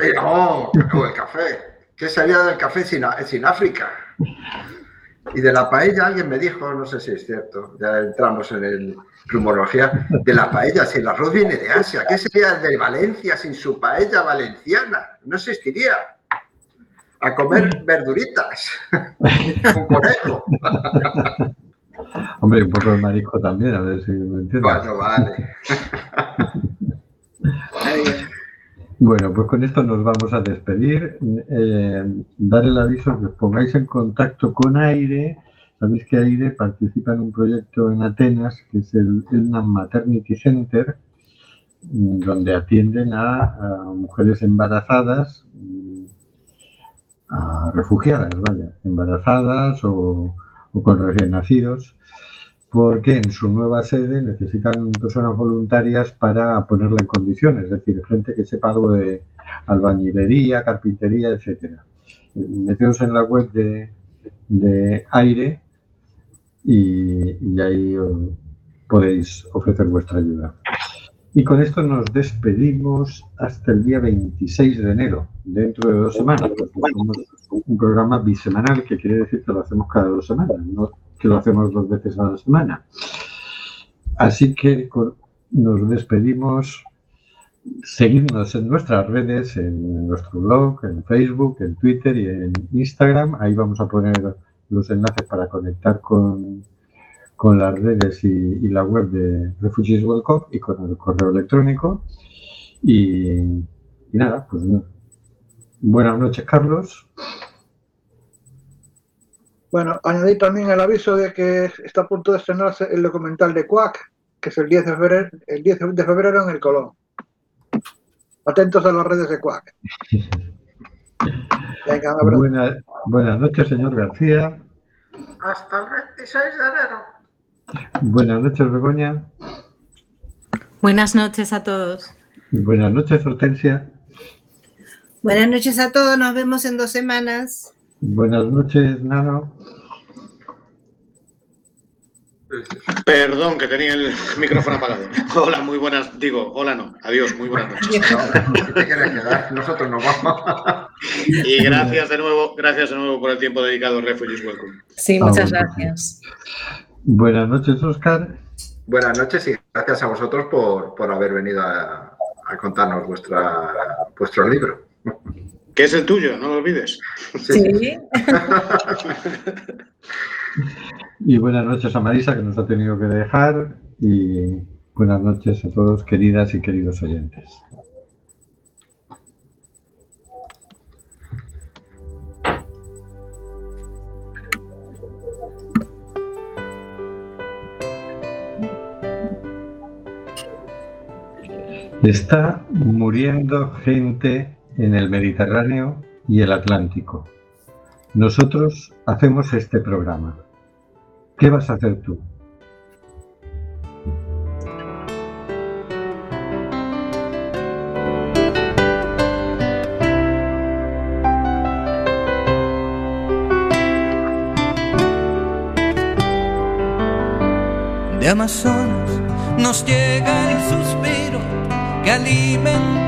Eh, no, o el café. ¿Qué sería del café sin, sin África? Y de la paella, alguien me dijo, no sé si es cierto, ya entramos en el rumorología, de la paella, si el arroz viene de Asia, ¿qué sería de Valencia sin su paella valenciana? No existiría. A comer verduritas, (laughs) un conejo. (laughs) Hombre, un poco de marisco también, a ver si me entiendes. Bueno, vale. (laughs) Bueno, pues con esto nos vamos a despedir. Eh, dar el aviso que os pongáis en contacto con Aire. Sabéis que Aire participa en un proyecto en Atenas que es el Elnam Maternity Center, mm, donde atienden a, mujeres embarazadas, mm, a refugiadas, vaya, embarazadas o con recién nacidos porque en su nueva sede necesitan personas voluntarias para ponerla en condiciones, es decir, gente que sepa algo de albañilería, carpintería, etcétera. Meteos en la web de, de Aire y, ahí podéis ofrecer vuestra ayuda. Y con esto nos despedimos hasta el día 26 de enero, dentro de dos semanas. un programa bisemanal, que quiere decir que lo hacemos cada dos semanas, no que lo hacemos dos veces a la semana. Así que nos despedimos. Seguidnos en nuestras redes, en nuestro blog, en Facebook, en Twitter y en Instagram. Ahí vamos a poner los enlaces para conectar con, con las redes y, la web de Refugees Welcome y con el correo electrónico. Y, y nada, pues buenas noches, Carlos. Bueno, añadir también el aviso de que está a punto de estrenarse el documental de Quack, que es el 10 de febrero, el 10 de febrero en el Colón. Atentos a las redes de Quack. Venga, un abrazo. Buena- buenas noches, señor García. Hasta el 26 de enero. Buenas noches, Begoña. Buenas noches a todos. Buenas noches, Hortensia. Buenas noches a todos, nos vemos en dos semanas. Buenas noches, Nano. Perdón, que tenía el micrófono apagado. Hola, muy buenas. Digo, hola no. Adiós, muy buenas noches. No, si te quieres quedar, nosotros nos vamos. Y gracias de nuevo, gracias de nuevo por el tiempo dedicado a Refugees Welcome. Sí, Ah, muchas gracias. Buenas noches, Oscar. Buenas noches y gracias a vosotros por, por haber venido a, a contarnos vuestra, vuestro libro. Que es el tuyo, no lo olvides. Sí. (laughs) Y buenas noches a Marisa, que nos ha tenido que dejar. Y buenas noches a todos, queridas y queridos oyentes. Está muriendo gente en el Mediterráneo y el Atlántico. Nosotros hacemos este programa. ¿Qué vas a hacer tú? De Amazonas nos llega el suspiro que alimenta